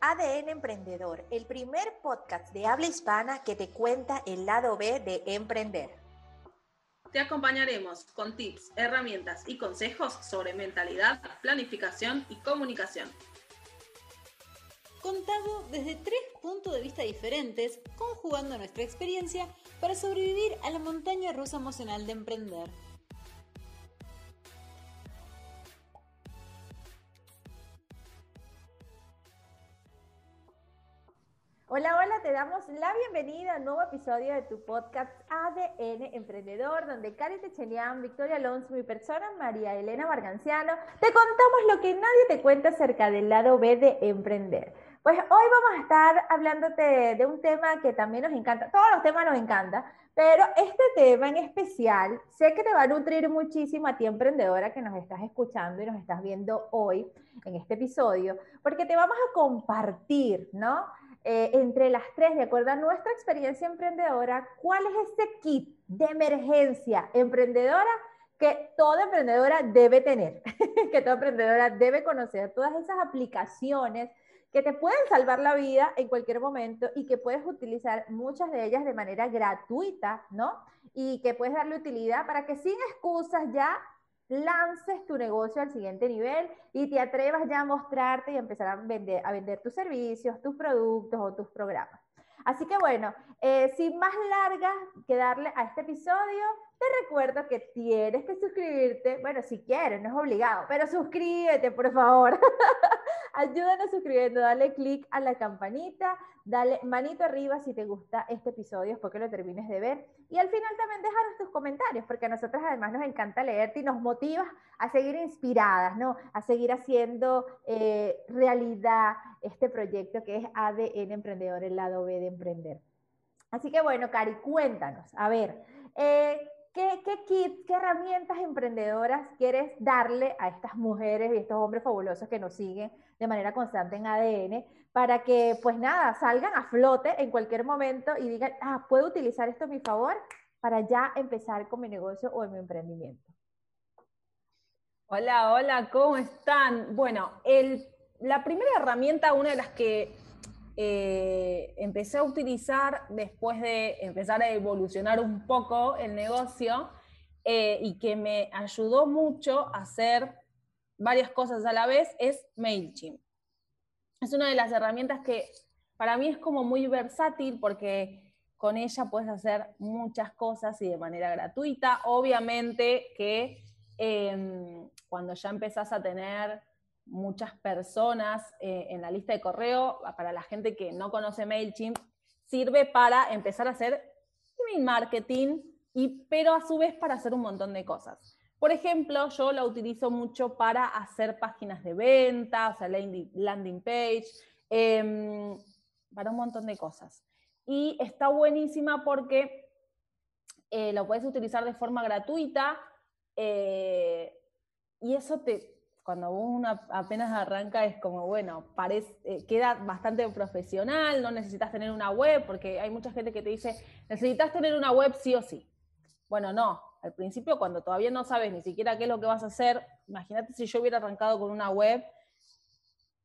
ADN Emprendedor, el primer podcast de habla hispana que te cuenta el lado B de emprender. Te acompañaremos con tips, herramientas y consejos sobre mentalidad, planificación y comunicación. Contado desde tres puntos de vista diferentes, conjugando nuestra experiencia para sobrevivir a la montaña rusa emocional de emprender. Te damos la bienvenida a un nuevo episodio de tu podcast ADN Emprendedor, donde Cari Techenian, Victoria Alonso, mi persona María Elena Marganciano, te contamos lo que nadie te cuenta acerca del lado B de emprender. Pues hoy vamos a estar hablándote de un tema que también nos encanta, todos los temas nos encantan, pero este tema en especial sé que te va a nutrir muchísimo a ti emprendedora que nos estás escuchando y nos estás viendo hoy en este episodio, porque te vamos a compartir, ¿no? Eh, entre las tres, de acuerdo a nuestra experiencia emprendedora, cuál es ese kit de emergencia emprendedora que toda emprendedora debe tener, que toda emprendedora debe conocer, todas esas aplicaciones que te pueden salvar la vida en cualquier momento y que puedes utilizar muchas de ellas de manera gratuita, ¿no? Y que puedes darle utilidad para que sin excusas ya lances tu negocio al siguiente nivel y te atrevas ya a mostrarte y empezar a vender, a vender tus servicios, tus productos o tus programas. Así que bueno, eh, sin más largas que darle a este episodio, te recuerdo que tienes que suscribirte, bueno, si quieres, no es obligado, pero suscríbete, por favor. Ayúdanos suscribiendo, dale click a la campanita, dale manito arriba si te gusta este episodio después que lo termines de ver. Y al final también déjanos tus comentarios, porque a nosotros además nos encanta leerte y nos motivas a seguir inspiradas, ¿no? A seguir haciendo eh, realidad este proyecto que es ADN Emprendedor, el lado B de emprender. Así que bueno, Cari, cuéntanos, a ver, eh, ¿Qué, ¿Qué kits, qué herramientas emprendedoras quieres darle a estas mujeres y estos hombres fabulosos que nos siguen de manera constante en ADN para que, pues nada, salgan a flote en cualquier momento y digan, ah, puedo utilizar esto a mi favor para ya empezar con mi negocio o en mi emprendimiento? Hola, hola, ¿cómo están? Bueno, la primera herramienta, una de las que eh, empecé a utilizar después de empezar a evolucionar un poco el negocio eh, y que me ayudó mucho a hacer varias cosas a la vez es MailChimp. Es una de las herramientas que para mí es como muy versátil porque con ella puedes hacer muchas cosas y de manera gratuita. Obviamente que em, cuando ya empezás a tener muchas personas eh, en la lista de correo, para la gente que no conoce MailChimp, sirve para empezar a hacer email marketing, y, pero a su vez para hacer un montón de cosas. Por ejemplo, yo la utilizo mucho para hacer páginas de venta, o sea, landing, page, em, para un montón de cosas. Y está buenísima porque eh, lo puedes utilizar de forma gratuita eh, y eso te, cuando uno apenas arranca es como, bueno, eh, queda bastante profesional, no necesitas tener una web, porque hay mucha gente que te dice, necesitas tener una web sí o sí. Bueno, no, al principio cuando todavía no sabes ni siquiera qué es lo que vas a hacer, imagínate si yo hubiera arrancado con una web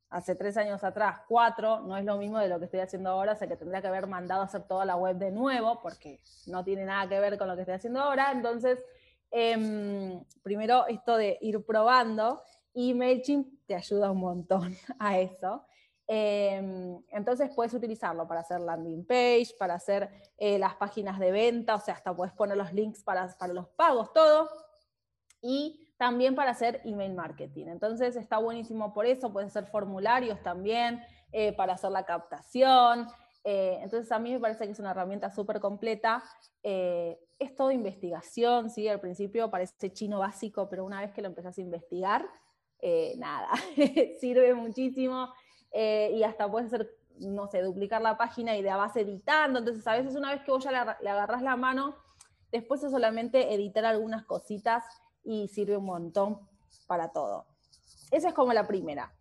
hace tres años atrás, cuatro, no es lo mismo de lo que estoy haciendo ahora, o sea que tendría que haber mandado a hacer toda la web de nuevo, porque no tiene nada que ver con lo que estoy haciendo ahora. Entonces, em, primero esto de ir probando y MailChimp te ayuda un montón a eso. Em, entonces puedes utilizarlo para hacer landing page, para hacer eh, las páginas de venta, o sea, hasta puedes poner los links para, para los pagos, todo. Y también para hacer email marketing. Entonces está buenísimo por eso, puedes hacer formularios también eh, para hacer la captación. Eh, entonces a mí me parece que es una herramienta súper completa. es todo investigación, ¿sí? Al principio parece chino básico, pero una vez que lo empezás a investigar, eh, nada, sirve muchísimo eh, y hasta puedes hacer, no sé, duplicar la página y de base editando. Entonces, a veces una vez que vos ya le, agarras la mano, después es solamente editar algunas cositas y sirve un montón para todo. Esa es como la primera.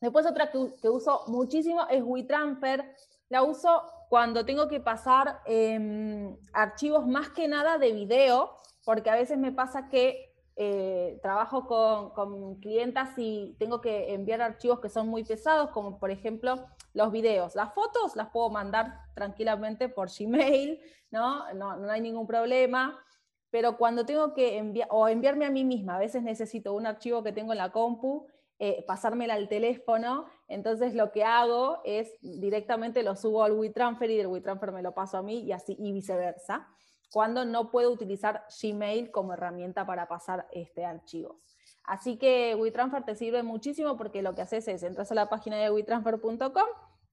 Después otra que, uso muchísimo es WeTransfer. La uso cuando tengo que pasar em, archivos más que nada de video, porque a veces me pasa que eh, trabajo con, con, clientas y tengo que enviar archivos que son muy pesados, como por ejemplo los videos. Las fotos las puedo mandar tranquilamente por Gmail, ¿no? No, no hay ningún problema. Pero cuando tengo que enviar, o enviarme a mí misma, a veces necesito un archivo que tengo en la compu, eh, pasármela al teléfono, entonces lo que hago es directamente lo subo al WeTransfer y del WeTransfer me lo paso a mí y así y viceversa cuando no puedo utilizar Gmail como herramienta para pasar este, archivos. Así que WeTransfer te sirve muchísimo porque lo que haces es entras a la página de WeTransfer.com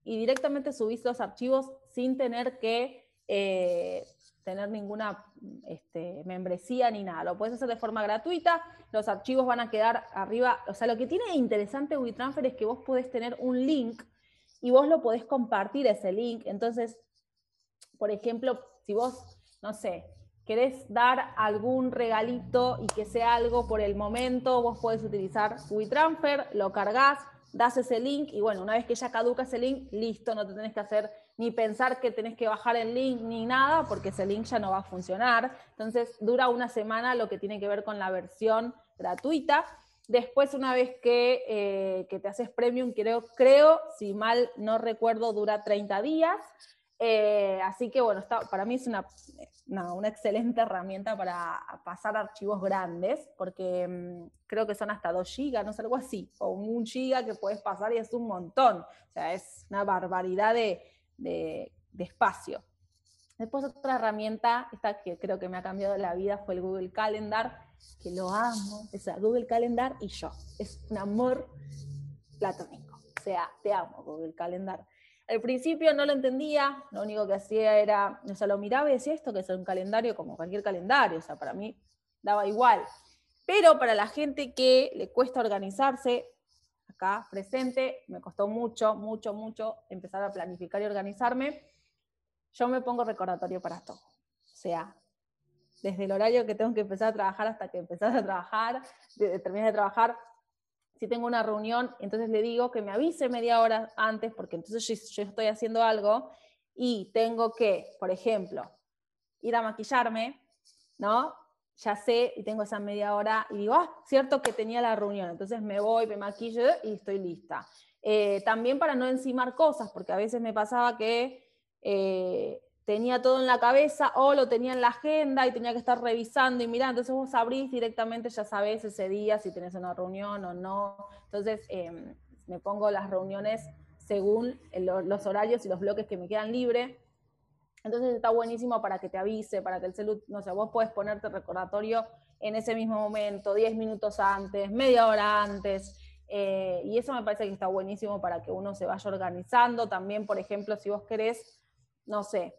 y directamente subís los archivos sin tener que eh, tener ninguna este, membresía ni nada. Lo puedes hacer de forma gratuita, los archivos van a quedar arriba. O sea, lo que tiene interesante WeTransfer es que vos podés tener un link y vos lo podés compartir ese link. Entonces, por ejemplo, si vos no sé, querés dar algún regalito y que sea algo por el momento, vos podés utilizar WeTransfer, lo cargas, das ese link y bueno, una vez que ya caduca ese link, listo, no te tenés que hacer ni pensar que tenés que bajar el link ni nada, porque ese link ya no va a funcionar. Entonces dura una semana lo que tiene que ver con la versión gratuita. Después, una vez que, eh, que te haces premium, creo, creo, si mal no recuerdo, dura 30 días. Eh, así que bueno, para mí es una, excelente herramienta para pasar archivos grandes, porque mm, creo que son hasta 2 GB, no sé, algo así, o un giga que puedes pasar y es un montón. O sea, es una barbaridad de, de, espacio. Después otra herramienta, esta que creo que me ha cambiado la vida, fue el Google Calendar, que lo amo. O sea, Google Calendar y yo. Es un amor platónico. O sea, te amo, Google Calendar. Al principio no lo entendía, lo único que hacía era, o sea, lo miraba y decía esto, que es un calendario como cualquier calendario, o sea, para mí daba igual. Pero para la gente que le cuesta organizarse, acá presente, me costó mucho, mucho, mucho empezar a planificar y organizarme, yo me pongo recordatorio para todo. O sea, desde el horario que tengo que empezar a trabajar hasta que empezás a trabajar, terminas de trabajar, si tengo una reunión, entonces le digo que me avise media hora antes, porque entonces yo, estoy haciendo algo y tengo que, por ejemplo, ir a maquillarme, ¿no? Ya sé y tengo esa media hora y digo, ah, cierto que tenía la reunión, entonces me voy, me maquillo y estoy lista. Eh, también para no encimar cosas, porque a veces me pasaba que eh, tenía todo en la cabeza o lo tenía en la agenda y tenía que estar revisando y mirando. Entonces vos abrís directamente, ya sabés ese día si tenés una reunión o no. Entonces em, me pongo las reuniones según los horarios y los bloques que me quedan libres. Entonces está buenísimo para que te avise, para que el celular, no sé, vos puedes ponerte recordatorio en ese mismo momento, 10 minutos antes, media hora antes. Eh, y eso me parece que está buenísimo para que uno se vaya organizando. También, por ejemplo, si vos querés, no sé,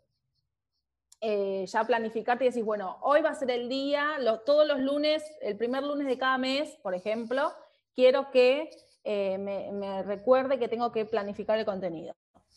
eh, ya planificarte y decís, bueno, hoy va a ser el día, todos los lunes, el primer lunes de cada mes, por ejemplo, quiero que eh, me, recuerde que tengo que planificar el contenido.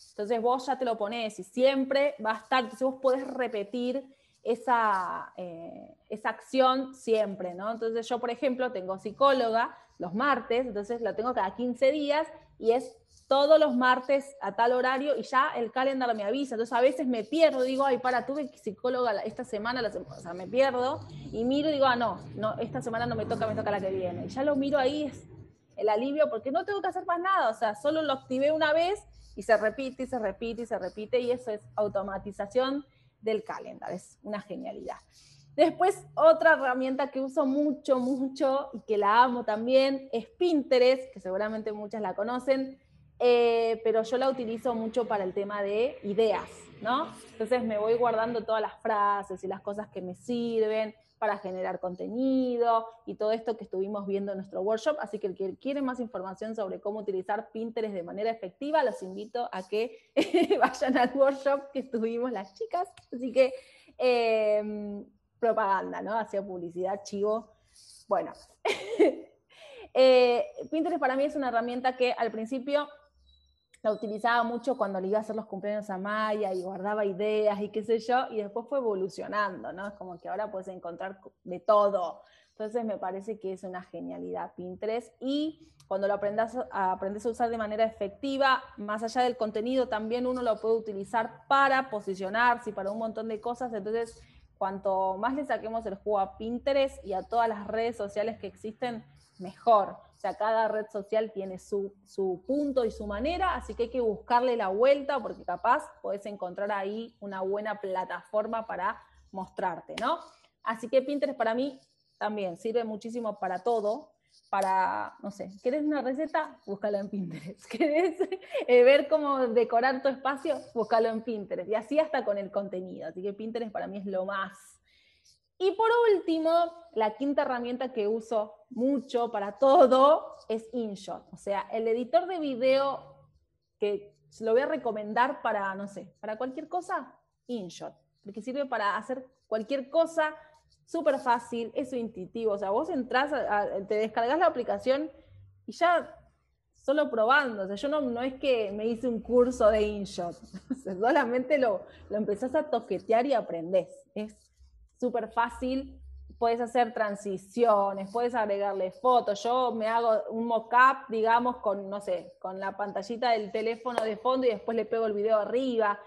Entonces vos ya te lo pones y siempre va a estar, entonces vos podés repetir esa, eh, esa acción siempre, ¿no? Entonces yo, por ejemplo, tengo psicóloga los martes, entonces lo tengo cada 15 días y es todos los martes a tal horario y ya el calendario me avisa. Entonces a veces me pierdo, digo, ay, para, tuve psicóloga esta semana, o sea, me pierdo y miro y digo, ah, no, no, esta semana no me toca, me toca la que viene. Y ya lo miro ahí, es el alivio, porque no tengo que hacer más nada, o sea, solo lo activé una vez y se repite y se repite y se repite y eso es automatización del calendario, es una genialidad. Después, otra herramienta que uso mucho, mucho y que la amo también es Pinterest, que seguramente muchas la conocen. Eh, pero yo la utilizo mucho para el tema de ideas, ¿no? Entonces me voy guardando todas las frases y las cosas que me sirven para generar contenido y todo esto que estuvimos viendo en nuestro workshop. Así que el que quiere más información sobre cómo utilizar Pinterest de manera efectiva, los invito a que vayan al workshop que estuvimos las chicas. Así que em, propaganda, ¿no? Hacía publicidad, chivo. Bueno, eh, Pinterest para mí es una herramienta que al principio la utilizaba mucho cuando le iba a hacer los cumpleaños a Maya y guardaba ideas y qué sé yo, y después fue evolucionando, ¿no? Es como que ahora puedes encontrar de todo. Entonces me parece que es una genialidad Pinterest y cuando lo aprendas aprendes a usar de manera efectiva, más allá del contenido, también uno lo puede utilizar para posicionarse y para un montón de cosas. Entonces cuanto más le saquemos el juego a Pinterest y a todas las redes sociales que existen, mejor. Sea, cada red social tiene su, su, punto y su manera, así que hay que buscarle la vuelta porque capaz podés encontrar ahí una buena plataforma para mostrarte, ¿no? Así que Pinterest para mí también sirve muchísimo para todo, para, no sé, ¿querés una receta? Búscalo en Pinterest. ¿Querés eh, ver cómo decorar tu espacio? Búscalo en Pinterest. Y así hasta con el contenido. Así que Pinterest para mí es lo más. Y por último, la quinta herramienta que uso mucho para todo es InShot. O sea, el editor de video que lo voy a recomendar para, no sé, para cualquier cosa, InShot. Porque sirve para hacer cualquier cosa súper fácil, es intuitivo. O sea, vos entras, te descargas la aplicación y ya solo probando. O sea, yo no, no es que me hice un curso de InShot. solamente lo, lo empezás a toquetear y aprendés. Es súper fácil. Puedes hacer transiciones, puedes agregarle fotos. Yo me hago un mock-up, digamos, con, no sé, con la pantallita del teléfono de fondo y después le pego el video arriba.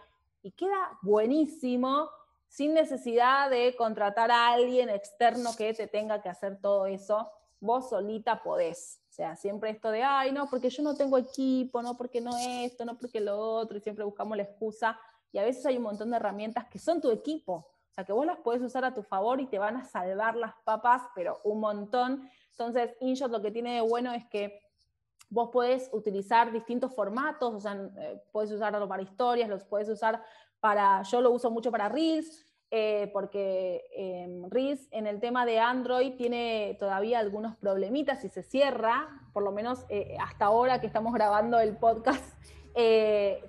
Y queda buenísimo sin necesidad de contratar a alguien externo que te tenga que hacer todo eso. Vos solita podés. O sea, siempre esto de, ay, no, porque yo no tengo equipo, no porque no esto, no porque lo otro, y siempre buscamos la excusa. Y a veces hay un montón de herramientas que son tu equipo. O sea, que vos las podés usar a tu favor y te van a salvar las papas, pero un montón. Entonces, InShot lo que tiene de bueno es que vos podés utilizar distintos formatos, o sea, eh, puedes usarlo para historias, los puedes usar para, yo lo uso mucho para Reels, eh, porque eh, Reels en el tema de Android tiene todavía algunos problemitas y se cierra, por lo menos eh, hasta ahora que estamos grabando el podcast, eh,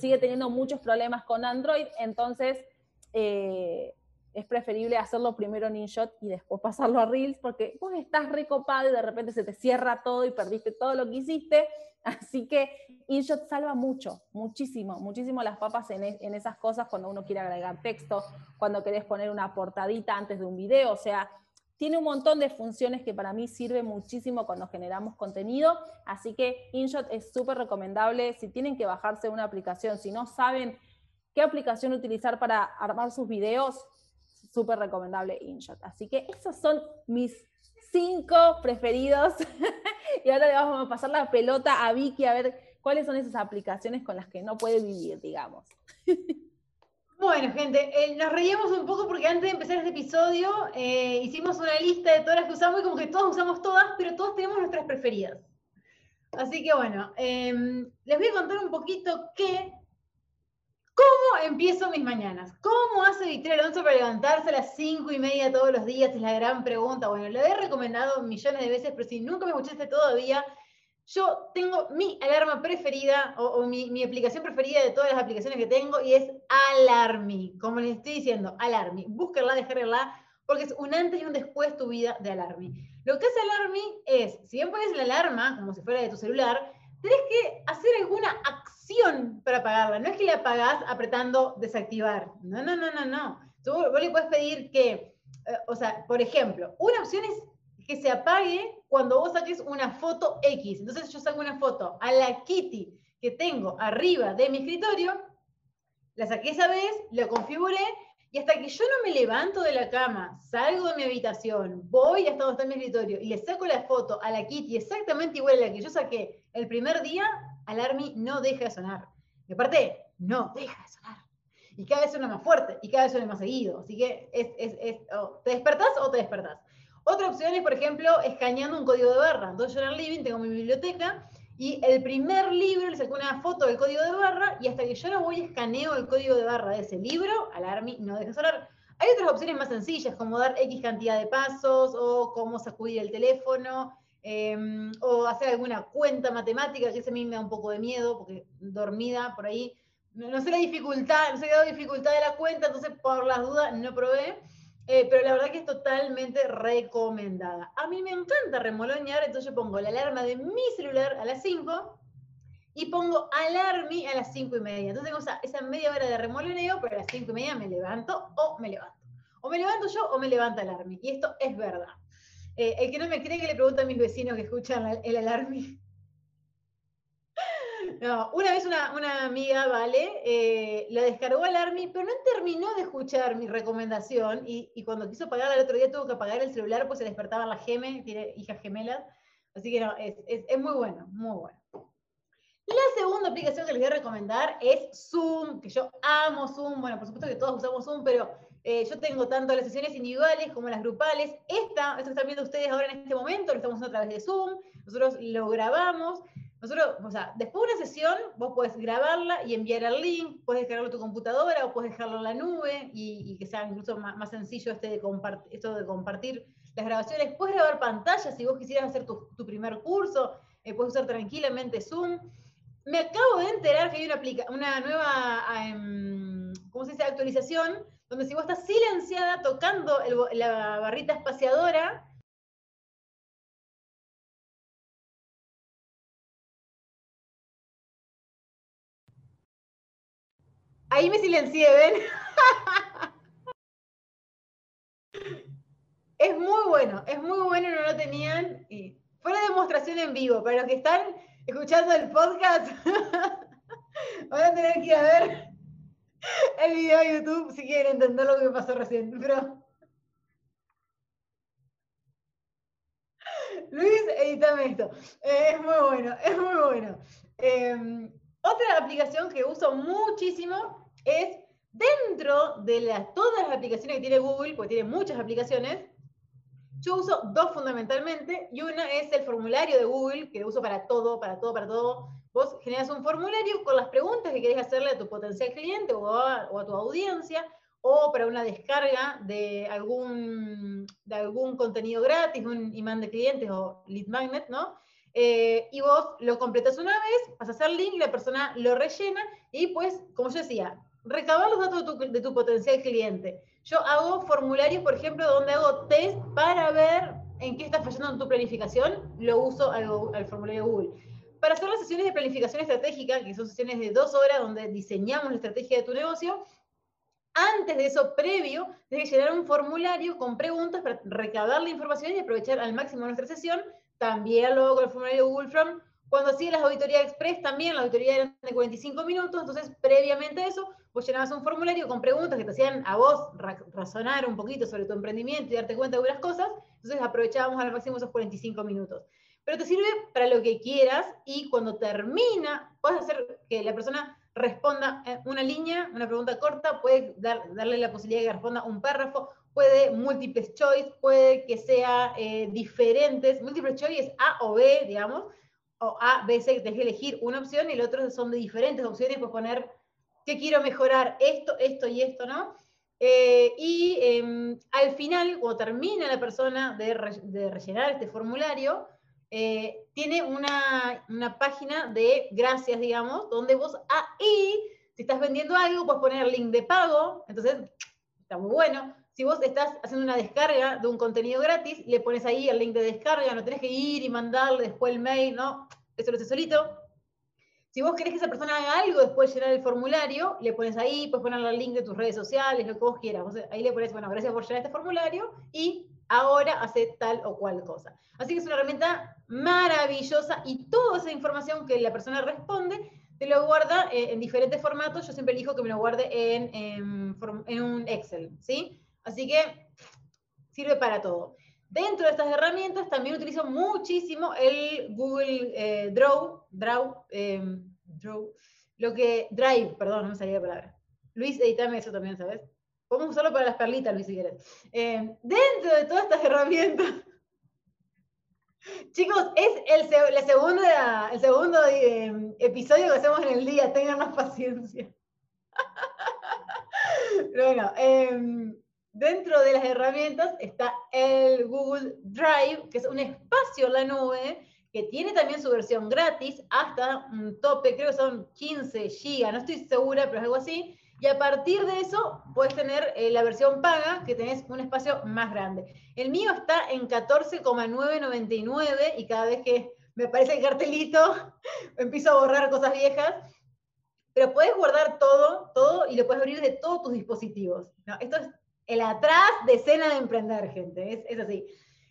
sigue teniendo muchos problemas con Android, entonces es preferible hacerlo primero en InShot y después pasarlo a Reels, porque vos estás recopado y de repente se te cierra todo y perdiste todo lo que hiciste. Así que InShot salva mucho, muchísimo, muchísimo las papas en, en, esas cosas cuando uno quiere agregar texto, cuando querés poner una portadita antes de un video, o sea, tiene un montón de funciones que para mí sirve muchísimo cuando generamos contenido, así que InShot es súper recomendable. Si tienen que bajarse una aplicación, si no saben qué aplicación utilizar para armar sus videos, súper recomendable InShot. Así que esos son mis cinco preferidos. y ahora le vamos a pasar la pelota a Vicky a ver cuáles son esas aplicaciones con las que no puede vivir, digamos. Bueno, gente, eh, nos reíamos un poco porque antes de empezar este episodio eh, hicimos una lista de todas las que usamos y como que todos usamos todas, pero todos tenemos nuestras preferidas. Así que bueno, eh, les voy a contar un poquito qué ¿Cómo empiezo mis mañanas? ¿Cómo hace Victoria Alonso para levantarse a las cinco y media todos los días? Es la gran pregunta. Bueno, lo he recomendado millones de veces, pero si nunca me escuchaste todavía, yo tengo mi alarma preferida o, o mi, mi, aplicación preferida de todas las aplicaciones que tengo y es Alarmi. Como les estoy diciendo, Alarmi. Búsquenla, descarguenla, porque es un antes y un después tu vida de Alarmi. Lo que hace Alarmi es, si bien pones la alarma, como si fuera de tu celular, tenés que hacer alguna acción para pagarla. No es que la pagás apretando desactivar. No, no, no, no, no. Tú, vos le puedes pedir que, eh, o sea, por ejemplo, una opción es que se apague cuando vos saques una foto X. Entonces yo saco una foto a la Kitty que tengo arriba de mi escritorio, la saqué esa vez, la configuré y hasta que yo no me levanto de la cama, salgo de mi habitación, voy hasta donde está mi escritorio y le saco la foto a la Kitty exactamente igual a la que yo saqué el primer día, Alarmi no deja de sonar. Y aparte, no deja de sonar. Y cada vez suena más fuerte y cada vez suena más seguido. Así que es, es, es oh, ¿te despertás o te despertás? Otra opción es, por ejemplo, escaneando un código de barra. Entonces yo en living tengo mi biblioteca y el primer libro le saco una foto del código de barra y hasta que yo no voy escaneo el código de barra de ese libro, Alarmi no deja de sonar. Hay otras opciones más sencillas, como dar X cantidad de pasos o cómo sacudir el teléfono. Em, o hacer alguna cuenta matemática, que ese a mí me da un poco de miedo, porque dormida por ahí, no, sé la dificultad, no sé la dificultad de la cuenta, entonces por las dudas no probé, eh, pero la verdad que es totalmente recomendada. A mí me encanta remolonear, entonces pongo la alarma de mi celular a las 5 y pongo alarmi a las 5 y media. Entonces tengo esa, esa media hora de remoloneo, pero a las 5 y media me levanto o me levanto. O me levanto yo o me levanta alarmi. Y esto es verdad. Eh, el que no me cree que le pregunta a mis vecinos que escuchan el alarme. No, una vez una, una amiga, ¿vale? Eh, la descargó al Army, pero no terminó de escuchar mi recomendación y, y cuando quiso pagarla el otro día tuvo que apagar el celular, pues se despertaba la geme, tiene hijas gemelas. Así que no, es, es, es muy bueno, muy bueno. La segunda aplicación que les voy a recomendar es Zoom, que yo amo Zoom. Bueno, por supuesto que todos usamos Zoom, pero eh, yo tengo tanto las sesiones individuales como las grupales. Esta, esto que están viendo ustedes ahora en este momento, lo estamos haciendo a través de Zoom. Nosotros lo grabamos. Nosotros, o sea, después de una sesión, vos podés grabarla y enviar el link, puedes descargarlo a tu computadora o puedes dejarlo en la nube y, y que sea incluso más, más sencillo este de esto de compartir las grabaciones. Puedes grabar pantallas si vos quisieras hacer tu, tu primer curso, eh, puedes usar tranquilamente Zoom. Me acabo de enterar que hay una, una nueva, um, ¿cómo se dice?, actualización, donde si vos estás silenciada tocando la barrita espaciadora, Ahí me silencié, ¿ven? es muy bueno, es muy bueno, no lo tenían. Y fue una demostración en vivo. Para los que están escuchando el podcast, van a tener que ir a ver el video de YouTube si quieren entender lo que pasó recién. Pero... Luis, edítame esto. Eh, es muy bueno, es muy bueno. Eh, otra aplicación que uso muchísimo es dentro de las, todas las aplicaciones que tiene Google, porque tiene muchas aplicaciones, yo uso dos fundamentalmente, y una es el formulario de Google, que uso para todo, para todo, para todo. Vos generas un formulario con las preguntas que querés hacerle a tu potencial cliente o a, o a tu audiencia, o para una descarga de algún, de algún contenido gratis, un imán de clientes o lead magnet, ¿no? Eh, y vos lo completas una vez, pasas al link, la persona lo rellena y pues, como yo decía, recabar los datos de tu, de tu, potencial cliente. Yo hago formularios, por ejemplo, donde hago test para ver en qué está fallando en tu planificación, lo uso al, al formulario Google. Para hacer las sesiones de planificación estratégica, que son sesiones de dos horas donde diseñamos la estrategia de tu negocio, antes de eso, previo, tienes que llenar un formulario con preguntas para recabar la información y aprovechar al máximo nuestra sesión también lo hago con el formulario Google Form. Cuando hacía las auditorías express, también la auditoría eran de 45 minutos, entonces previamente a eso, vos llenabas un formulario con preguntas que te hacían a vos ra razonar un poquito sobre tu emprendimiento y darte cuenta de algunas cosas, entonces aprovechábamos al máximo esos 45 minutos. Pero te sirve para lo que quieras y cuando termina, puedes hacer que la persona responda una línea, una pregunta corta, puedes dar, darle la posibilidad de que responda un párrafo, puede múltiples choice, puede que sea eh, diferentes, múltiples choice es A o B, digamos, o A, B, C, tenés que elegir una opción y el otro son de diferentes opciones, puedes poner qué quiero mejorar, esto, esto y esto, ¿no? Eh, y eh, al final, cuando termina la persona de, re de rellenar este formulario, eh, tiene una, una, página de gracias, digamos, donde vos ahí, si estás vendiendo algo, puedes poner link de pago, entonces está muy bueno si vos estás haciendo una descarga de un contenido gratis, le pones ahí el link de descarga, no tenés que ir y mandarle después el mail, no, eso lo hace solito. Si vos querés que esa persona haga algo después de llenar el formulario, le pones ahí, puedes ponerle el link de tus redes sociales, lo que vos quieras. ahí le pones, bueno, gracias por llenar este formulario y ahora hace tal o cual cosa. Así que es una herramienta maravillosa y toda esa información que la persona responde te lo guarda eh, en diferentes formatos. Yo siempre elijo que me lo guarde en, en un Excel, ¿sí? Así que sirve para todo. Dentro de estas herramientas también utilizo muchísimo el Google eh, Draw, Draw, eh, Draw, lo que, Drive, perdón, no me salía la palabra. Luis, editame eso también, ¿sabes? Podemos usarlo para las perlitas, Luis, si quieres. Eh, dentro de todas estas herramientas, chicos, es el, la segunda, el segundo eh, episodio que hacemos en el día, tengan más paciencia. Pero bueno, eh, Dentro de las herramientas está el Google Drive, que es un espacio en la nube que tiene también su versión gratis hasta un tope, creo que son 15 GB, no estoy segura, pero es algo así. Y a partir de eso puedes tener eh, la versión paga, que tenés un espacio más grande. El mío está en 14,999 y cada vez que me aparece el cartelito, empiezo a borrar cosas viejas. Pero puedes guardar todo, todo y lo puedes abrir de todos tus dispositivos. ¿no? Esto es el atrás de escena de emprender, gente. Es, es, así.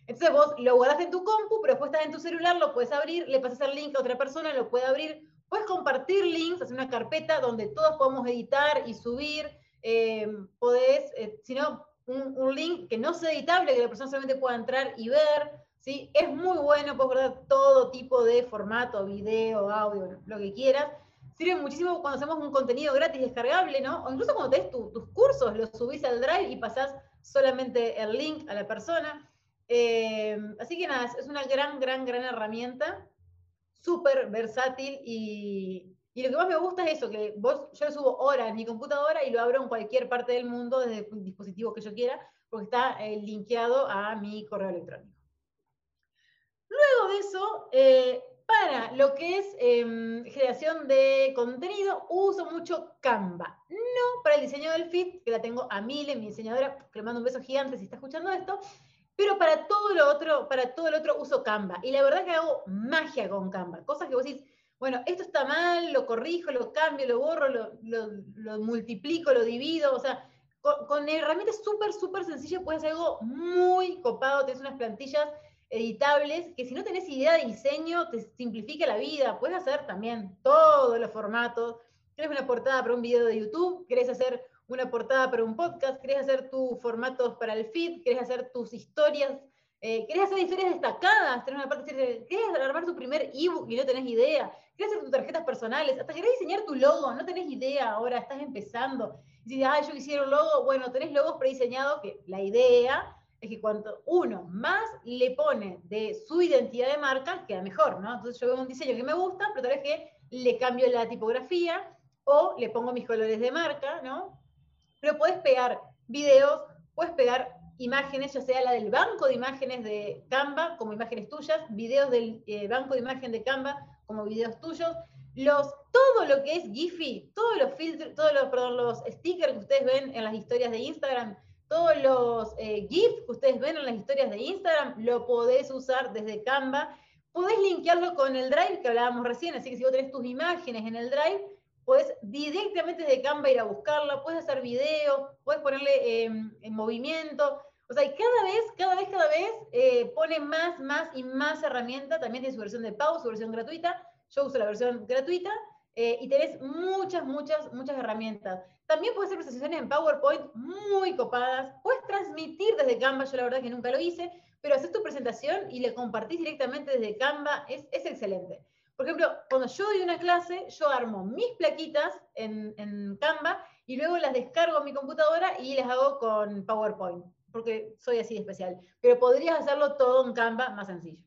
Entonces vos lo guardas en tu compu, pero después estás en tu celular, lo puedes abrir, le pasas el link a otra persona, lo puede abrir, puedes compartir links, hacer una carpeta donde todos podemos editar y subir. Eh, podés, eh, si no, un, link que no sea editable, que la persona solamente pueda entrar y ver. ¿sí? Es muy bueno, puedes guardar todo tipo de formato, video, audio, lo que quieras. Sirve muchísimo cuando hacemos un contenido gratis descargable, ¿no? O incluso cuando tenés tus cursos, los subís al Drive y pasás solamente el link a la persona. Eh, así que nada, es una gran, gran, gran herramienta, súper versátil y, y, lo que más me gusta es eso, que vos, yo subo ahora en mi computadora y lo abro en cualquier parte del mundo desde un dispositivo que yo quiera, porque está eh, linkeado a mi correo electrónico. Luego de eso, eh, para lo que es eh, generación de contenido, uso mucho Canva. No para el diseño del feed, que la tengo a Mile, mi diseñadora, que le mando un beso gigante si está escuchando esto, pero para todo lo otro, para todo el otro uso Canva. Y la verdad que hago magia con Canva. Cosas que vos decís, bueno, esto está mal, lo corrijo, lo cambio, lo borro, lo, lo, lo multiplico, lo divido. O sea, con, con herramientas súper, súper sencillas puedes hacer algo muy copado. Tienes unas plantillas editables que si no tenés idea de diseño te simplifica la vida. Puedes hacer también todos los formatos. ¿Querés una portada para un video de YouTube? ¿Querés hacer una portada para un podcast, querés hacer tus formatos para el feed, querés hacer tus historias, eh, querés hacer historias destacadas, tenés una parte querés armar tu primer ebook y no tenés idea, querés hacer tus tarjetas personales, hasta querés diseñar tu logo, no tenés idea, ahora estás empezando. Y si ah, yo quisiera un logo, bueno, tenés logos prediseñados, que la idea es que cuanto uno más le pone de su identidad de marca, queda mejor, ¿no? Entonces yo veo un diseño que me gusta, pero tal vez que le cambio la tipografía o le pongo mis colores de marca, ¿no? Pero puedes pegar videos, puedes pegar imágenes, ya sea la del banco de imágenes de Canva como imágenes tuyas, videos del eh, banco de imagen de Canva como videos tuyos, los, todo lo que es Giphy, todos los filtros, todos los, perdón, los stickers que ustedes ven en las historias de Instagram, todos los eh, GIFs que ustedes ven en las historias de Instagram, lo podés usar desde Canva. Podés linkearlo con el Drive que hablábamos recién, así que si vos tenés tus imágenes en el Drive, puedes directamente desde Canva ir a buscarla, puedes hacer video, puedes ponerle em, en movimiento. O sea, y cada vez, cada vez, cada vez eh, pone más, más y más herramientas. También tiene su versión de pago, su versión gratuita. Yo uso la versión gratuita eh, y tenés muchas, muchas, muchas herramientas. También puedes hacer presentaciones en PowerPoint muy copadas. Puedes transmitir desde Canva, yo la verdad que nunca lo hice, pero haces tu presentación y le compartís directamente desde Canva, es, es excelente. Por ejemplo, cuando yo doy una clase, yo armo mis plaquitas en, en Canva y luego las descargo en mi computadora y las hago con PowerPoint, porque soy así de especial. Pero podrías hacerlo todo en Canva más sencillo.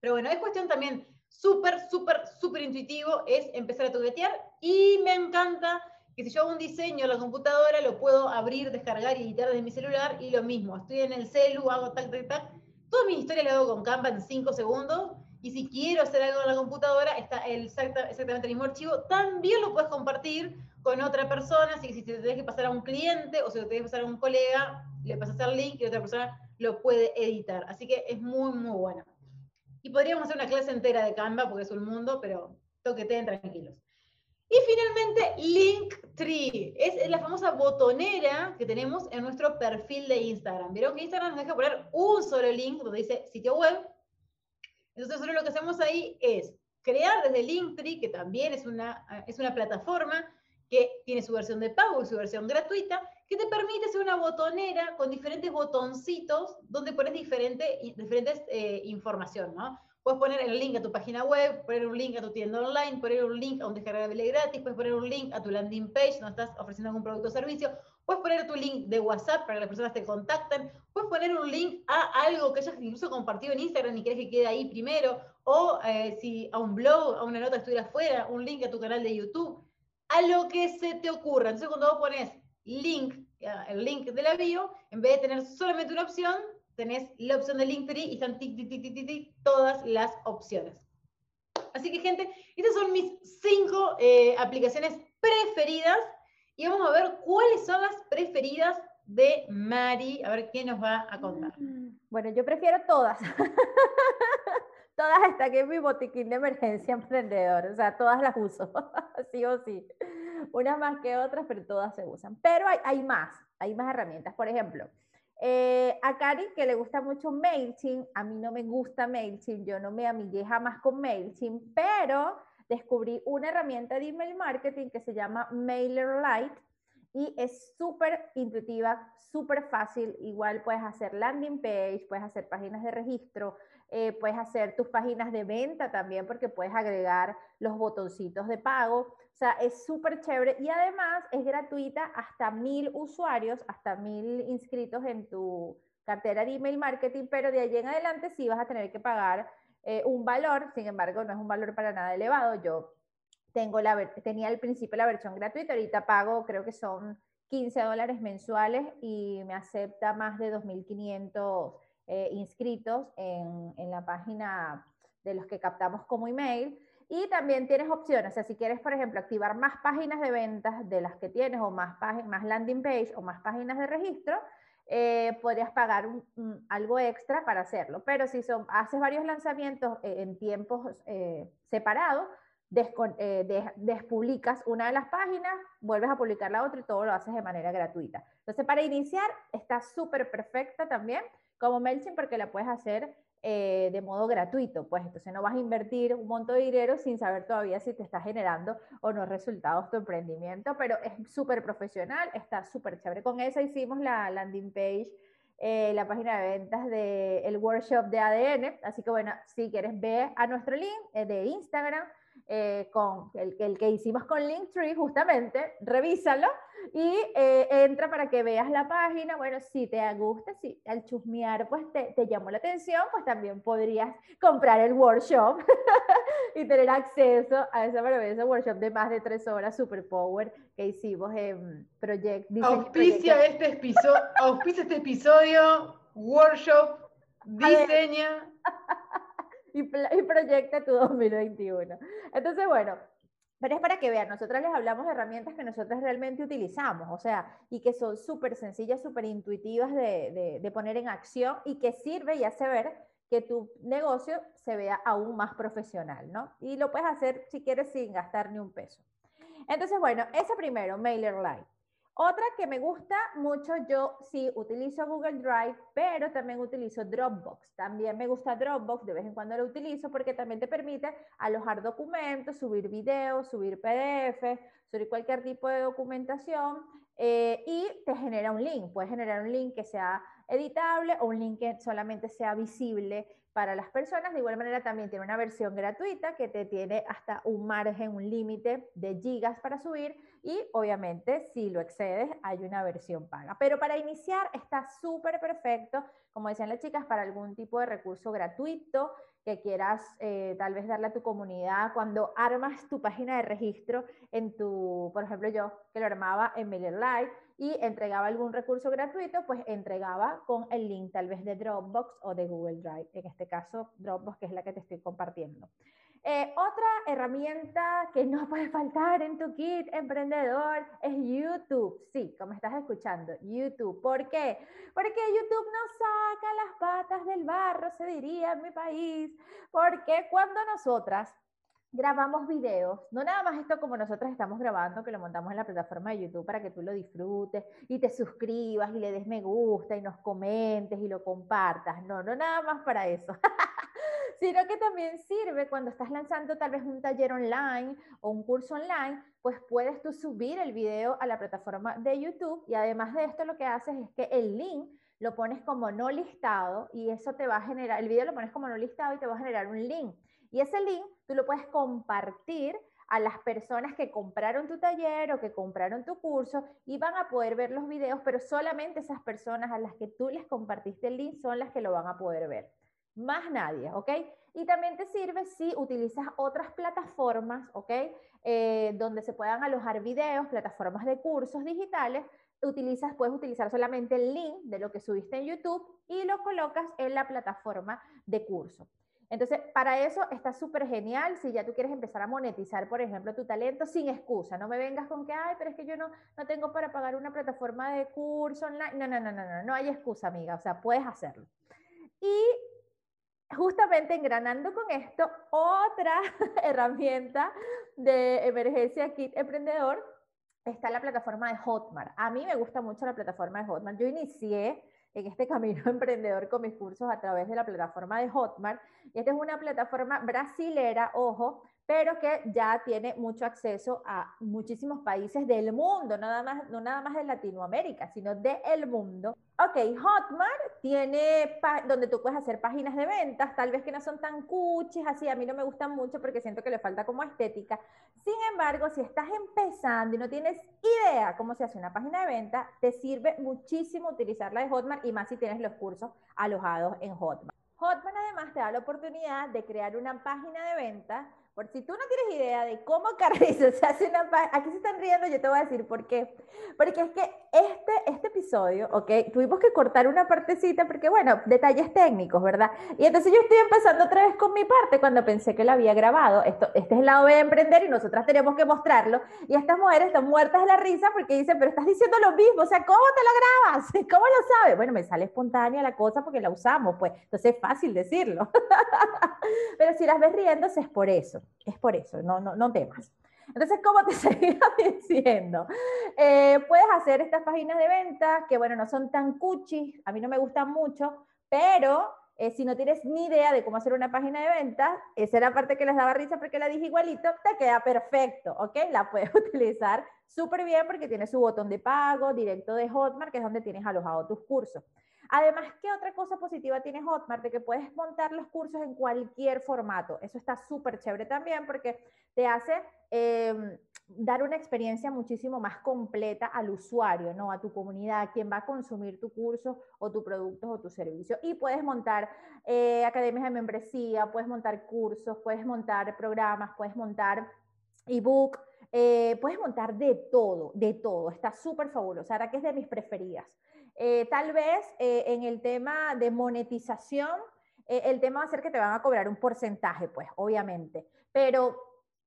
Pero bueno, es cuestión también súper, súper, súper intuitivo, es empezar a tubetear y me encanta que si yo hago un diseño en la computadora, lo puedo abrir, descargar y editar desde mi celular y lo mismo, estoy en el celu, hago tac, tac, tac. Todas mis historias las hago con Canva en 5 segundos y si quiero hacer algo en la computadora, está el, exactamente el mismo archivo. También lo puedes compartir con otra persona, así que si te tenés que pasar a un cliente o si te tenés que pasar a un colega, le pasas el link y otra persona lo puede editar. Así que es muy, muy bueno. Y podríamos hacer una clase entera de Canva porque es un mundo, pero toqueten tranquilos. Y finalmente, Linktree. Es la famosa botonera que tenemos en nuestro perfil de Instagram. Vieron que Instagram nos deja poner un solo link donde dice sitio web entonces, nosotros lo que hacemos ahí es crear desde Linktree, que también es una, es una plataforma que tiene su versión de pago y su versión gratuita, que te permite hacer una botonera con diferentes botoncitos donde pones diferente, diferentes eh, información, ¿no? Puedes poner el link a tu página web, poner un link a tu tienda online, poner un link a un descargable gratis, puedes poner un link a tu landing page donde estás ofreciendo algún producto o servicio, puedes poner tu link de WhatsApp para que las personas te contacten, puedes poner un link a algo que hayas incluso compartido en Instagram y querés que quede ahí primero, o eh, si a un blog, a una nota que estuviera afuera, un link a tu canal de YouTube, a lo que se te ocurra. Entonces cuando vos pones link, el link de la bio, en vez de tener solamente una opción, tenés la opción de Linktree y están tic, tic, tic, tic, todas las opciones. Así que, gente, estas son mis cinco eh, aplicaciones preferidas y vamos a ver cuáles son las preferidas de Mari. A ver qué nos va a contar. Mm, bueno, yo prefiero todas. todas hasta que es mi botiquín de emergencia emprendedor. O sea, todas las uso, sí o sí. Unas más que otras, pero todas se usan. Pero hay, hay más, hay más herramientas. Por ejemplo, eh, a Cari, que le gusta mucho MailChimp, a mí no me gusta MailChimp, yo no me amigué jamás con MailChimp, pero descubrí una herramienta de email marketing que se llama MailerLite y es súper intuitiva, súper fácil. Igual puedes hacer landing page, puedes hacer páginas de registro, eh, puedes hacer tus páginas de venta también porque puedes agregar los botoncitos de pago. O sea, es súper chévere y además es gratuita hasta mil usuarios, hasta mil inscritos en tu cartera de email marketing, pero de allí en adelante sí vas a tener que pagar eh, un valor, sin embargo, no es un valor para nada elevado. Yo tengo la, tenía al principio la versión gratuita, ahorita pago, creo que son 15 dólares mensuales y me acepta más de 2.500 eh, inscritos en, en, la página de los que captamos como email. Y también tienes opciones, o sea, si quieres, por ejemplo, activar más páginas de ventas de las que tienes, o más, más landing page, o más páginas de registro, eh, podrías pagar algo extra para hacerlo. Pero si son, haces varios lanzamientos eh, en tiempos separados, despublicas una de las páginas, vuelves a publicar la otra y todo lo haces de manera gratuita. Entonces, para iniciar, está súper perfecta también como MailChimp porque la puedes hacer eh, de modo gratuito, pues entonces no vas a invertir un monto de dinero sin saber todavía si te está generando o no resultados tu emprendimiento, pero es súper profesional, está súper chévere. Con esa hicimos la landing page, eh, la página de ventas del workshop de ADN, así que bueno, si quieres ver a nuestro link eh, de Instagram, con el, el, que hicimos con Linktree, justamente, revísalo y eh, entra para que veas la página. Bueno, si te gusta, si al chusmear pues te, te llamó la atención, pues también podrías comprar el workshop y tener acceso a ese maravilloso workshop de más de tres horas super power que hicimos en Project. Auspicia, Este episodio, auspicia este episodio, workshop, diseña. y, y proyecta tu 2021. Entonces, bueno, pero es para que vean, nosotros les hablamos de herramientas que nosotros realmente utilizamos, o sea, y que son súper sencillas, súper intuitivas de, de, poner en acción y que sirve y hace ver que tu negocio se vea aún más profesional, ¿no? Y lo puedes hacer si quieres sin gastar ni un peso. Entonces, bueno, ese primero, MailerLite. Otra que me gusta mucho, yo sí utilizo Google Drive, pero también utilizo Dropbox. También me gusta Dropbox, de vez en cuando lo utilizo porque también te permite alojar documentos, subir videos, subir PDF, subir cualquier tipo de documentación eh, y te genera un link. Puedes generar un link que sea editable o un link que solamente sea visible para las personas. De igual manera también tiene una versión gratuita que te tiene hasta un margen, un límite de gigas para subir y obviamente si lo excedes hay una versión paga. Pero para iniciar está súper perfecto, como decían las chicas, para algún tipo de recurso gratuito que quieras eh, tal vez darle a tu comunidad cuando armas tu página de registro en tu, por ejemplo yo que lo armaba en MailerLite y entregaba algún recurso gratuito, pues entregaba con el link tal vez de Dropbox o de Google Drive, en este caso Dropbox que es la que te estoy compartiendo. Eh, otra herramienta que no puede faltar en tu kit emprendedor es YouTube. Sí, como estás escuchando, YouTube. ¿Por qué? Porque YouTube nos saca las patas del barro, se diría en mi país. Porque cuando nosotras grabamos videos, no nada más esto como nosotros estamos grabando, que lo montamos en la plataforma de YouTube para que tú lo disfrutes y te suscribas y le des me gusta y nos comentes y lo compartas. No, no nada más para eso. sino que también sirve cuando estás lanzando tal vez un taller online o un curso online, pues puedes tú subir el video a la plataforma de YouTube y además de esto lo que haces es que el link lo pones como no listado y eso te va a generar, el video lo pones como no listado y te va a generar un link. Y ese link tú lo puedes compartir a las personas que compraron tu taller o que compraron tu curso y van a poder ver los videos, pero solamente esas personas a las que tú les compartiste el link son las que lo van a poder ver más nadie, ¿ok? Y también te sirve si utilizas otras plataformas, ¿ok? Eh, donde se puedan alojar videos, plataformas de cursos digitales, utilizas, puedes utilizar solamente el link de lo que subiste en YouTube y lo colocas en la plataforma de curso. Entonces, para eso está súper genial. Si ya tú quieres empezar a monetizar, por ejemplo, tu talento sin excusa, no me vengas con que, ay, pero es que yo no, no tengo para pagar una plataforma de curso online. No, no, no, no, no, no hay excusa, amiga. O sea, puedes hacerlo. Y justamente engranando con esto, otra herramienta de emergencia kit emprendedor está la plataforma de Hotmart. A mí me gusta mucho la plataforma de Hotmart. Yo inicié en este camino emprendedor con mis cursos a través de la plataforma de Hotmart. Esta es una plataforma brasilera, ojo, pero que ya tiene mucho acceso a muchísimos países del mundo, nada más, no nada más de Latinoamérica, sino del mundo. Ok, Hotmart tiene donde tú puedes hacer páginas de ventas, tal vez que no son tan cuchis, así a mí no me gustan mucho porque siento que le falta como estética. Sin embargo, si estás empezando y no tienes idea cómo se hace una página de venta, te sirve muchísimo utilizar la de Hotmart y más si tienes los cursos alojados en Hotmart. Hotmart además te da la oportunidad de crear una página de venta por si tú no tienes idea de cómo Carrizo se hace una aquí se están riendo, yo te voy a decir por qué. Porque es que este, este episodio, ok, tuvimos que cortar una partecita porque, bueno, detalles técnicos, ¿verdad? Y entonces yo estoy empezando otra vez con mi parte cuando pensé que la había grabado. Esto, este es el lado B de emprender y nosotras tenemos que mostrarlo. Y estas mujeres están muertas de la risa porque dicen, pero estás diciendo lo mismo, o sea, ¿cómo te lo grabas? ¿Cómo lo sabes? Bueno, me sale espontánea la cosa porque la usamos, pues, entonces es fácil decirlo. pero si las ves riéndose es por eso es por eso, no, no, no temas. Entonces, como te seguía diciendo, eh, puedes hacer estas páginas de venta que, bueno, no son tan cuchis, a mí no me gustan mucho, pero eh, si no tienes ni idea de cómo hacer una página de venta, esa era la parte que les daba risa porque la dije igualito, te queda perfecto, ¿ok? La puedes utilizar súper bien porque tiene su botón de pago directo de Hotmart, que es donde tienes alojado tus cursos. Además, ¿qué otra cosa positiva tiene Hotmart? De que puedes montar los cursos en cualquier formato. Eso está súper chévere también porque te hace em, dar una experiencia muchísimo más completa al usuario, ¿no? A tu comunidad, quien va a consumir tu curso o tu producto o tu servicio. Y puedes montar eh, academias de membresía, puedes montar cursos, puedes montar programas, puedes montar ebook. Eh, puedes montar de todo, de todo. Está súper fabuloso. Ahora que es de mis preferidas. Eh, tal vez eh, en el tema de monetización, eh, el tema va a ser que te van a cobrar un porcentaje, pues, obviamente. Pero,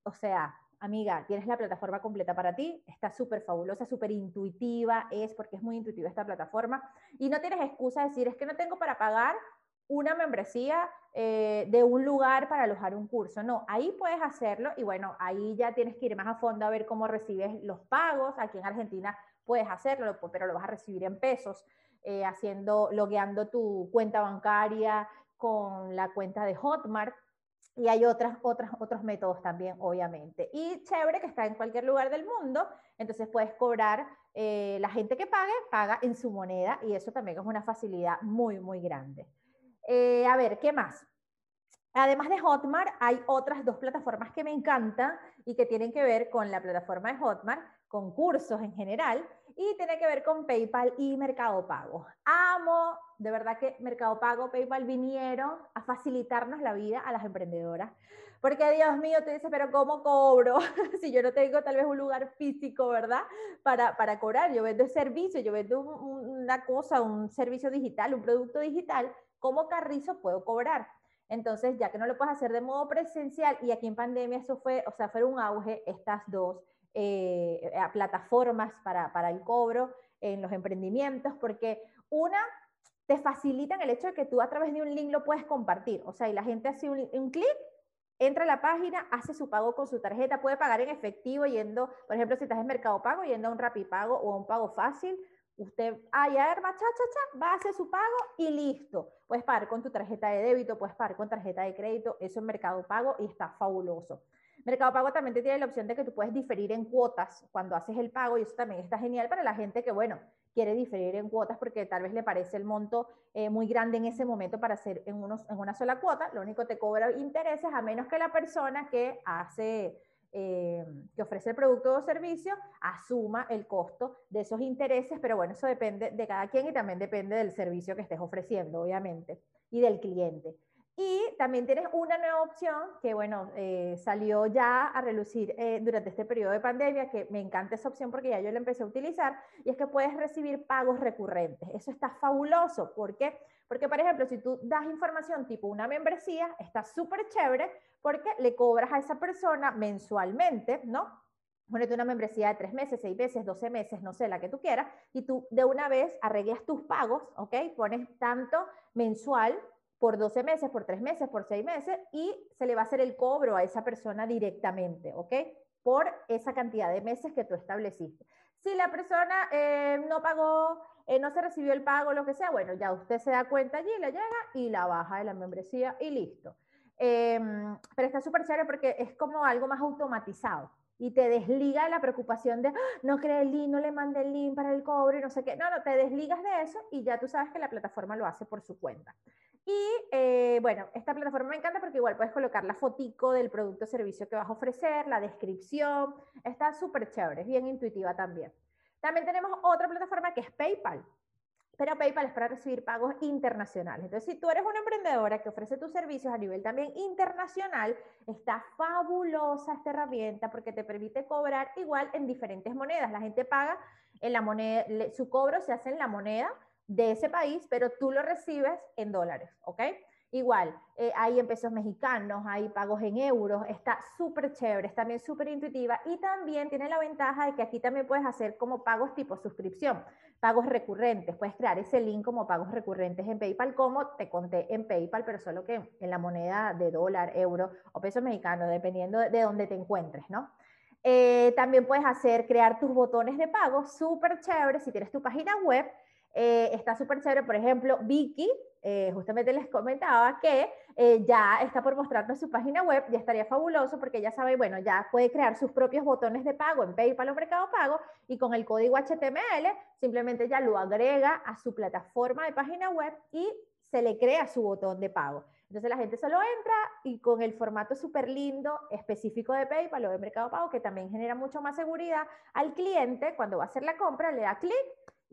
o sea, amiga, tienes la plataforma completa para ti, está súper fabulosa, súper intuitiva, es porque es muy intuitiva esta plataforma, y no tienes excusa de decir, es que no tengo para pagar una membresía de un lugar para alojar un curso. No, ahí puedes hacerlo y bueno, ahí ya tienes que ir más a fondo a ver cómo recibes los pagos. Aquí en Argentina puedes hacerlo, pero lo vas a recibir en pesos, eh, haciendo, logueando tu cuenta bancaria con la cuenta de Hotmart. Y hay otras, otras, otros métodos también, obviamente. Y chévere que está en cualquier lugar del mundo, entonces puedes cobrar, eh, la gente que pague, paga en su moneda y eso también es una facilidad muy, muy grande. Eh, a ver, ¿qué más? Además de Hotmart, hay otras dos plataformas que me encantan y que tienen que ver con la plataforma de Hotmart, con cursos en general, y tiene que ver con PayPal y Mercado Pago. Amo, de verdad que Mercado Pago, PayPal vinieron a facilitarnos la vida a las emprendedoras. Porque Dios mío, te dice, pero ¿cómo cobro? si yo no tengo tal vez un lugar físico, ¿verdad? Para, para cobrar. Yo vendo servicio, yo vendo una cosa, un servicio digital, un producto digital. ¿Cómo carrizo puedo cobrar? Entonces, ya que no lo puedes hacer de modo presencial, y aquí en pandemia eso fue, o sea, fue un auge, estas dos eh, plataformas para, para el cobro en los emprendimientos, porque una, te facilitan el hecho de que tú a través de un link lo puedes compartir, o sea, y la gente hace un, un clic, entra a la página, hace su pago con su tarjeta, puede pagar en efectivo yendo, por ejemplo, si estás en Mercado Pago, yendo a un Rapipago o a un pago fácil, Usted, ay, a ver, cha, cha, va a hacer su pago y listo. Puedes pagar con tu tarjeta de débito, puedes pagar con tarjeta de crédito, eso en Mercado Pago y está fabuloso. Mercado Pago también te tiene la opción de que tú puedes diferir en cuotas cuando haces el pago y eso también está genial para la gente que, bueno, quiere diferir en cuotas porque tal vez le parece el monto eh, muy grande en ese momento para hacer en, unos, en una sola cuota. Lo único que te cobra intereses a menos que la persona que hace eh, que ofrece el producto o servicio asuma el costo de esos intereses, pero bueno, eso depende de cada quien y también depende del servicio que estés ofreciendo, obviamente, y del cliente. Y también tienes una nueva opción que, bueno, eh, salió ya a relucir eh, durante este periodo de pandemia, que me encanta esa opción porque ya yo la empecé a utilizar, y es que puedes recibir pagos recurrentes. Eso está fabuloso. ¿Por qué? Porque, por ejemplo, si tú das información tipo una membresía, está súper chévere porque le cobras a esa persona mensualmente, ¿no? Ponete una membresía de tres meses, seis meses, doce meses, no sé, la que tú quieras, y tú de una vez arreglas tus pagos, ¿ok? Pones tanto mensual por 12 meses, por tres meses, por seis meses, y se le va a hacer el cobro a esa persona directamente, ¿ok? Por esa cantidad de meses que tú estableciste. Si la persona eh, no pagó, eh, no se recibió el pago, lo que sea, bueno, ya usted se da cuenta allí, le llega y la baja de la membresía y listo. Em, pero está súper chévere porque es como algo más automatizado y te desliga de la preocupación de ¡Ah! no cree el link, no le mande el link para el cobro y no sé qué. No, no, te desligas de eso y ya tú sabes que la plataforma lo hace por su cuenta. Y eh, bueno, esta plataforma me encanta porque igual puedes colocar la fotico del producto o servicio que vas a ofrecer, la descripción, está súper chévere, es bien intuitiva también. También tenemos otra plataforma que es PayPal. Pero PayPal es para recibir pagos internacionales. Entonces, si tú eres una emprendedora que ofrece tus servicios a nivel también internacional, está fabulosa esta herramienta porque te permite cobrar igual en diferentes monedas. La gente paga en la moneda, su cobro se hace en la moneda de ese país, pero tú lo recibes en dólares, ¿ok? Igual, eh, hay en pesos mexicanos, hay pagos en euros, está súper chévere, es también súper intuitiva y también tiene la ventaja de que aquí también puedes hacer como pagos tipo suscripción, pagos recurrentes, puedes crear ese link como pagos recurrentes en PayPal, como te conté en PayPal, pero solo que en la moneda de dólar, euro o peso mexicano, dependiendo de dónde te encuentres, ¿no? Eh, también puedes hacer, crear tus botones de pago, súper chévere, si tienes tu página web, eh, está súper chévere, por ejemplo, Vicky, eh, justamente les comentaba que eh, ya está por mostrarnos su página web, ya estaría fabuloso porque ya sabe, bueno, ya puede crear sus propios botones de pago en PayPal o Mercado Pago y con el código HTML simplemente ya lo agrega a su plataforma de página web y se le crea su botón de pago. Entonces la gente solo entra y con el formato súper lindo, específico de PayPal o de Mercado Pago, que también genera mucho más seguridad al cliente, cuando va a hacer la compra, le da clic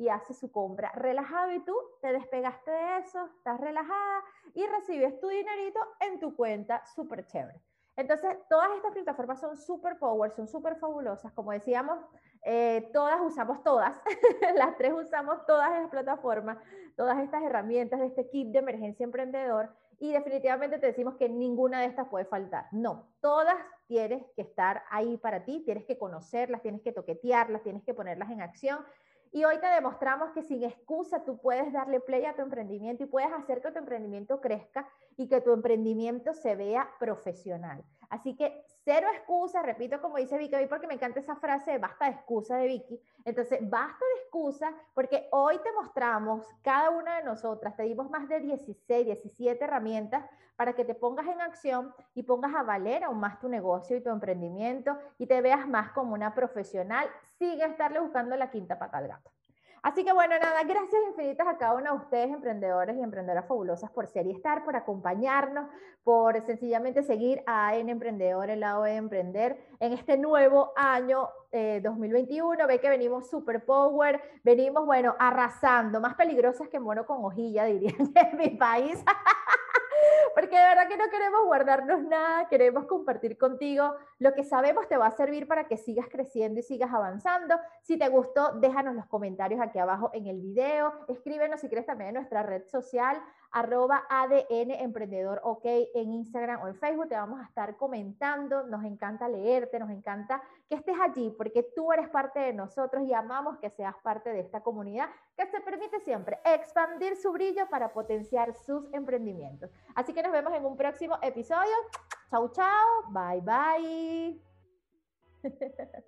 y hace su compra relajado y tú te despegaste de eso, estás relajada y recibes tu dinerito en tu cuenta, súper chévere. Entonces, todas estas plataformas son súper power, son súper fabulosas. Como decíamos, eh, todas usamos todas, las tres usamos todas las plataformas, todas estas herramientas de este kit de emergencia emprendedor y definitivamente te decimos que ninguna de estas puede faltar. No, todas tienes que estar ahí para ti, tienes que conocerlas, tienes que toquetearlas, tienes que ponerlas en acción y hoy te demostramos que sin excusa tú puedes darle play a tu emprendimiento y puedes hacer que tu emprendimiento crezca y que tu emprendimiento se vea profesional. Así que cero excusa, repito como dice Vicky, porque me encanta esa frase de basta de excusa de Vicky. Entonces, basta de excusa porque hoy te mostramos, cada una de nosotras, te dimos más de 16, 17 herramientas para que te pongas en acción y pongas a valer aún más tu negocio y tu emprendimiento y te veas más como una profesional sin estarle buscando la quinta pata al gato. Así que bueno, nada, gracias infinitas a cada uno de ustedes, emprendedores y emprendedoras fabulosas, por ser y estar, por acompañarnos, por sencillamente seguir a En Emprendedor, el lado de emprender, en este nuevo año 2021. Eh, Ve que venimos super power, venimos, bueno, arrasando, más peligrosas que mono con hojilla, dirían en mi país. porque de verdad que no queremos guardarnos nada, queremos compartir contigo lo que sabemos te va a servir para que sigas creciendo y sigas avanzando. Si te gustó, déjanos los comentarios aquí abajo en el video, escríbenos si quieres también en nuestra red social, arroba ADN Emprendedor OK en Instagram o en Facebook, te vamos a estar comentando, nos encanta leerte, nos encanta que estés allí porque tú eres parte de nosotros y amamos que seas parte de esta comunidad que se permite siempre expandir su brillo para potenciar sus emprendimientos. Así que nos vemos en un próximo episodio. Chau, chau. Bye, bye.